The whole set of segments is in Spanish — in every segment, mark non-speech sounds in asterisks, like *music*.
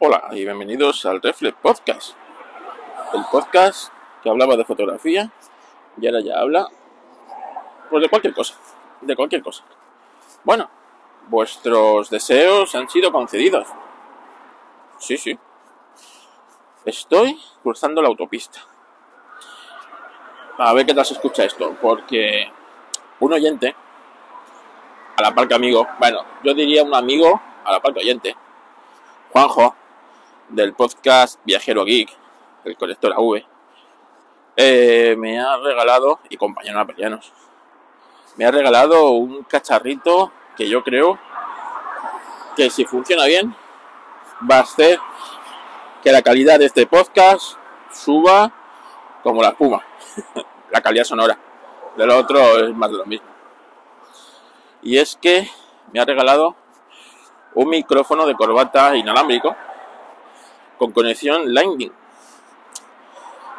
Hola y bienvenidos al Reflex Podcast. El podcast que hablaba de fotografía y ahora ya habla pues de cualquier cosa, de cualquier cosa. Bueno, vuestros deseos han sido concedidos. Sí, sí. Estoy cruzando la autopista. A ver qué tal se escucha esto, porque un oyente, a la par que amigo, bueno, yo diría un amigo a la par que oyente, Juanjo, del podcast Viajero Geek, el colector AV, eh, me ha regalado, y compañero apelianos, me ha regalado un cacharrito que yo creo que si funciona bien va a hacer que la calidad de este podcast suba como la espuma, *laughs* la calidad sonora. Del otro es más de lo mismo. Y es que me ha regalado un micrófono de corbata inalámbrico con conexión Lightning.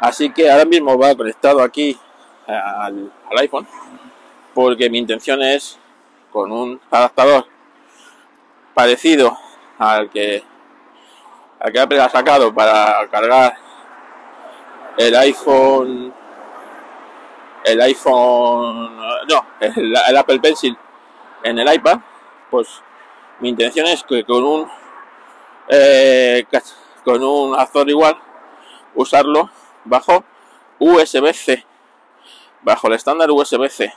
Así que ahora mismo va conectado aquí al, iPhone porque mi intención es con un adaptador parecido al que al que Apple ha sacado para cargar el iPhone el iPhone no el, el Apple Pencil en el iPad pues mi intención es que con un eh, con un azor igual usarlo bajo USB-C bajo el estándar USB-C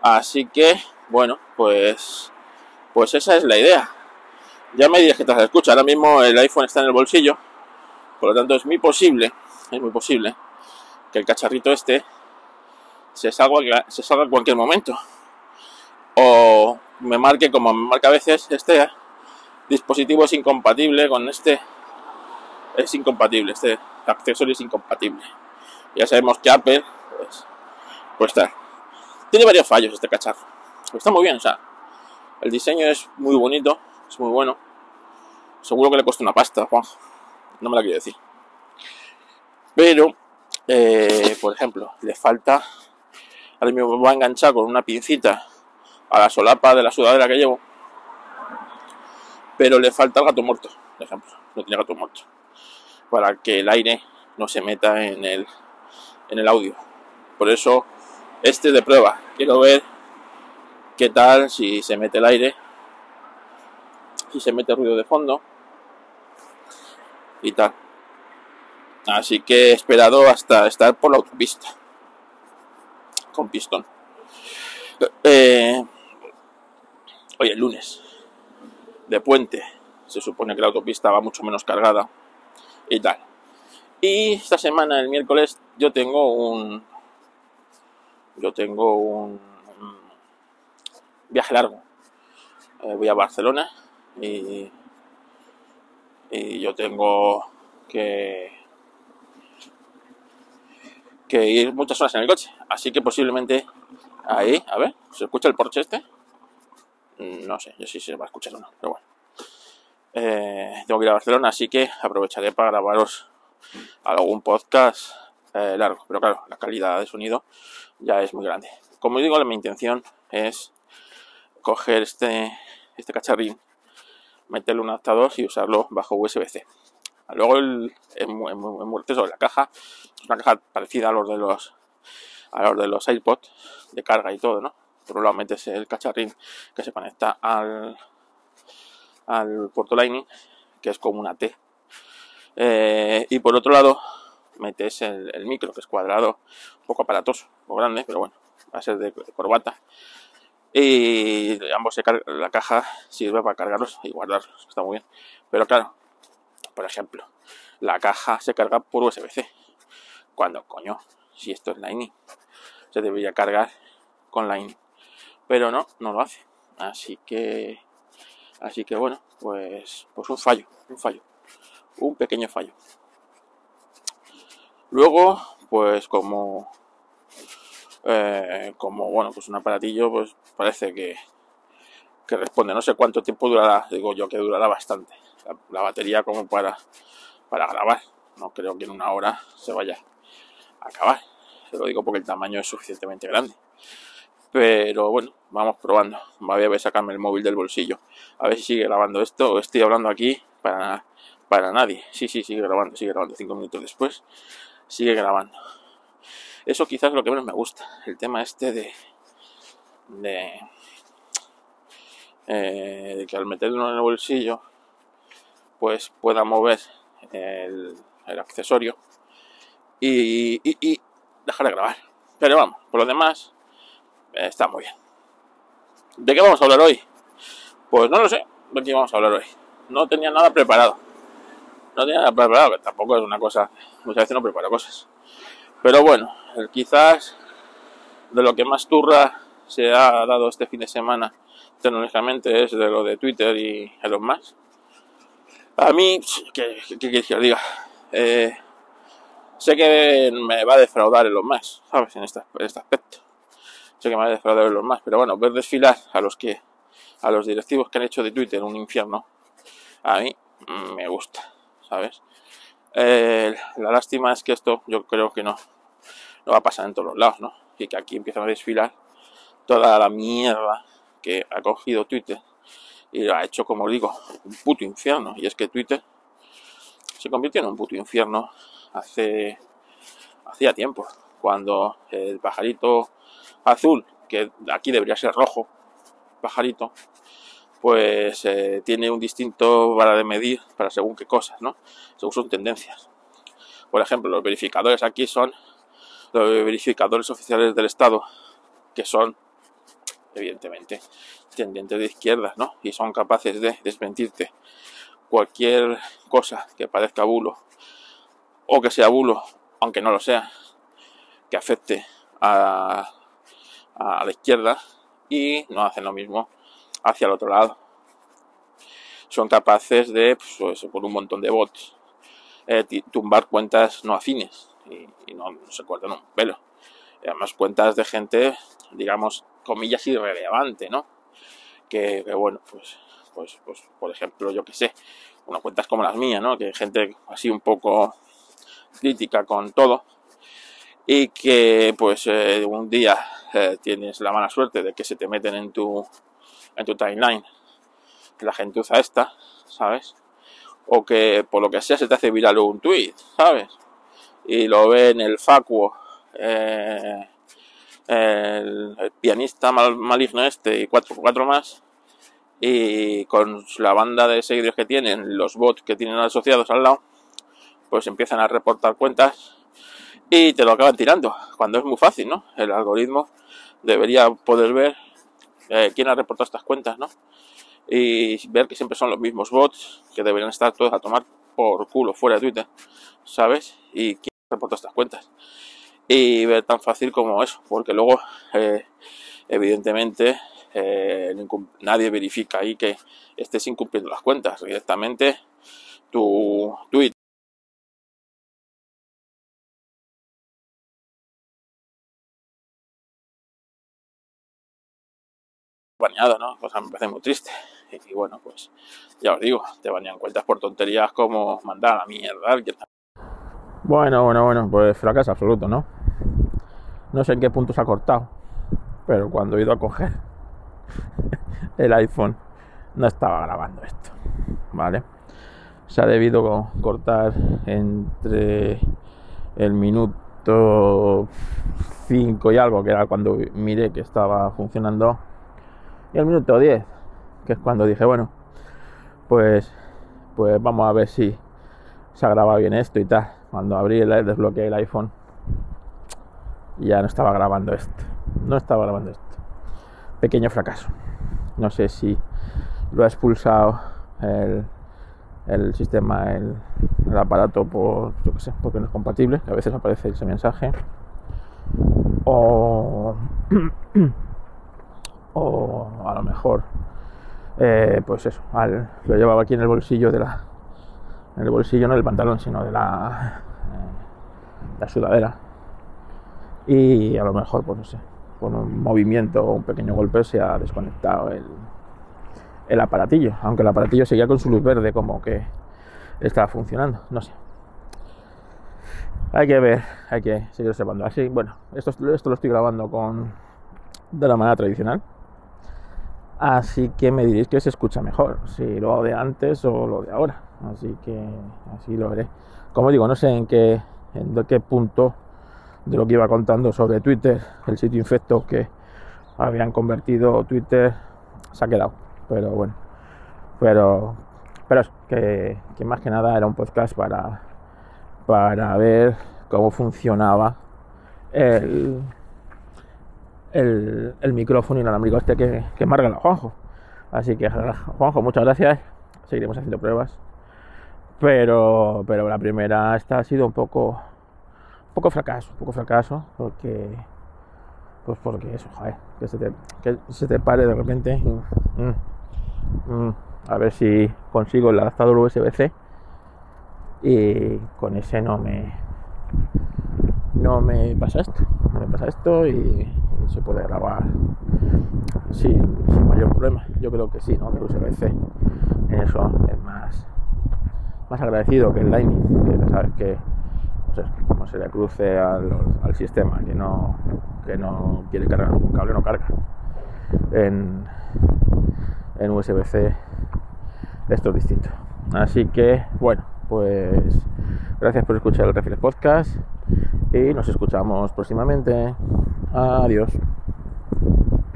así que bueno pues pues esa es la idea. Ya me dirás que te escucha. Ahora mismo el iPhone está en el bolsillo por lo tanto es muy posible es muy posible que el cacharrito este se salga, se salga en cualquier momento. O me marque como me marca a veces este dispositivo es incompatible con este es incompatible, este accesorio es incompatible. Ya sabemos que Apple, pues, pues está. Tiene varios fallos este cacharro. está muy bien, o sea, el diseño es muy bonito, es muy bueno. Seguro que le cuesta una pasta, Juan. No me la quiero decir. Pero, eh, por ejemplo, le falta. Ahora mismo me va a enganchar con una pincita a la solapa de la sudadera que llevo. Pero le falta el gato muerto, por ejemplo. No tiene gato muerto para que el aire no se meta en el, en el audio. Por eso, este es de prueba. Quiero ver qué tal si se mete el aire, si se mete ruido de fondo y tal. Así que he esperado hasta estar por la autopista con pistón. Eh, hoy el lunes de puente. Se supone que la autopista va mucho menos cargada y tal. Y esta semana, el miércoles, yo tengo un. Yo tengo un, viaje largo. Eh, voy a Barcelona y, y yo tengo que que ir muchas horas en el coche. Así que posiblemente ahí, a ver, ¿se escucha el Porsche este? No sé, yo sí se va a escuchar o no, pero bueno. Eh, tengo que ir a Barcelona, así que aprovecharé para grabaros algún podcast eh, largo. Pero claro, la calidad de sonido ya es muy grande. Como digo, mi intención es coger este, este cacharrín, meterle un adaptador y usarlo bajo USB-C. Luego el, es muy, la caja, es una caja parecida a los de los a de los iPods de carga y todo, ¿no? Lado metes el cacharrín que se conecta al, al puerto Lightning, que es como una T. Eh, y por otro lado, metes el, micro, que es cuadrado, un poco aparatoso, o grande, pero bueno, va a ser de, corbata. Y ambos se la caja sirve para cargarlos y guardarlos, está muy bien. Pero claro, por ejemplo, la caja se carga por USB-C. Cuando, coño, si esto es Lightning, se debería cargar con Lightning. Pero no, no lo hace. Así que Así que bueno, pues, pues un fallo, un fallo, un pequeño fallo. Luego, pues como, eh, como bueno, pues un aparatillo, pues parece que, que responde. No sé cuánto tiempo durará, digo yo que durará bastante. La, batería como para, para grabar. No creo que en una hora se vaya a acabar. Se lo digo porque el tamaño es suficientemente grande. Pero bueno, vamos probando. Voy a sacarme el móvil del bolsillo. A ver si sigue grabando esto estoy hablando aquí para, para nadie. Sí, sí, sigue grabando, sigue grabando. Cinco minutos después, sigue grabando. Eso quizás lo que menos me gusta. El tema este de. de. Eh, de que al meterlo en el bolsillo, pues pueda mover el, accesorio y, y dejar de grabar. Pero vamos, por lo demás, está muy bien. ¿De qué vamos a hablar hoy? Pues no lo sé, de qué vamos a hablar hoy. No tenía nada preparado. No tenía nada preparado, que tampoco es una cosa, muchas veces no preparo cosas. Pero bueno, quizás de lo que más turra se ha dado este fin de semana tecnológicamente es de lo de Twitter y Elon Musk. A mí, ¿qué, qué, que diga? Eh, sé que me va a defraudar Elon Musk, ¿sabes? En este, en este aspecto que me ha defraudado los más, pero bueno, ver desfilar a los que a los directivos que han hecho de Twitter un infierno, a mí me gusta, ¿sabes? Eh, la lástima es que esto yo creo que no, no va a pasar en todos los lados, ¿no? Y que aquí empiezan a desfilar toda la mierda que ha cogido Twitter y lo ha hecho, como digo, un puto infierno. Y es que Twitter se convirtió en un puto infierno hace hacía tiempo, cuando el pajarito azul, que aquí debería ser rojo, pajarito, pues eh, tiene un distinto vara de medir para según qué cosas, ¿no? Según sus tendencias. Por ejemplo, los verificadores aquí son los verificadores oficiales del Estado, que son, evidentemente, tendientes de izquierdas, ¿no? Y son capaces de desmentirte cualquier cosa que parezca bulo o que sea bulo, aunque no lo sea, que afecte a a la izquierda y no hacen lo mismo hacia el otro lado. Son capaces de, pues, por un montón de bots, eh, tumbar cuentas no afines y, no, se cortan un pelo. Además cuentas de gente, digamos, comillas irrelevante, ¿no? Que, bueno, pues, pues, pues, por ejemplo, yo que sé, una cuentas como las mías, ¿no? Que gente así un poco crítica con todo y que pues eh, un día eh, tienes la mala suerte de que se te meten en tu, en tu timeline la gente usa esta, ¿sabes? O que por lo que sea se te hace viral un tweet, ¿sabes? Y lo ve en el facuo, eh, el, pianista maligno este y cuatro, cuatro más, y con la banda de seguidores que tienen, los bots que tienen asociados al lado, pues empiezan a reportar cuentas y te lo acaban tirando, cuando es muy fácil, ¿no? El algoritmo debería poder ver eh, quién ha reportado estas cuentas, ¿no? Y ver que siempre son los mismos bots que deberían estar todos a tomar por culo fuera de Twitter, ¿sabes? Y quién reportado estas cuentas. Y ver tan fácil como eso, porque luego, eh, evidentemente, eh, nadie verifica ahí que estés incumpliendo las cuentas. Directamente, tu tweet Cosa me parece muy triste. Y, bueno, pues ya os digo, te banean cuentas por tonterías como mandar a la mierda. Bueno, bueno, bueno, pues fracaso absoluto, ¿no? No sé en qué punto se ha cortado, pero cuando he ido a coger *laughs* el iPhone no estaba grabando esto, ¿vale? Se ha debido cortar entre el minuto 5 y algo, que era cuando miré que estaba funcionando y al minuto 10, que es cuando dije, bueno, pues, pues vamos a ver si se ha grabado bien esto y tal. Cuando abrí el desbloqueé el iPhone, ya no estaba grabando esto. No estaba grabando esto. Pequeño fracaso. No sé si lo ha expulsado el, el sistema, el, el, aparato por, yo qué sé, porque no es compatible, a veces aparece ese mensaje. O *clears throat* o a lo mejor eh, pues eso lo llevaba aquí en el bolsillo de la en el bolsillo no del pantalón sino de la eh, la sudadera. Y a lo mejor pues no sé con un movimiento o un pequeño golpe se ha desconectado el, el aparatillo aunque el aparatillo seguía con su luz verde como que estaba funcionando no sé. Hay que ver hay que seguir observando. Así bueno esto, esto lo estoy grabando con de la manera tradicional Así que me diréis que se escucha mejor, si lo de antes o lo de ahora. Así que así lo veré. Como digo, no sé en qué, en qué punto de lo que iba contando sobre Twitter, el sitio infecto que habían convertido Twitter, se ha quedado. Pero bueno, pero, pero es que, que más que nada era un podcast para, para ver cómo funcionaba el, el, el micrófono inalámbrico este que, que me Juanjo. Así que Juanjo, muchas gracias. Seguiremos haciendo pruebas. Pero, pero la primera esta ha sido un poco, un poco fracaso, un poco fracaso, porque, pues porque eso, joder, que se te, que se te pare de repente. Mm, mm, a ver si consigo el adaptador USB-C y con ese no me, no me pasa esto, no me pasa esto y, se puede grabar sin, mayor problema. Yo creo que sí, ¿no? Que USB-C en eso es más, más agradecido que el Lightning, que sabes que como se le cruce al, al, sistema, que no, que no quiere cargar un cable, no carga. En, en USB-C esto es distinto. Así que, bueno, pues gracias por escuchar el Reflex Podcast y nos escuchamos próximamente. Adiós.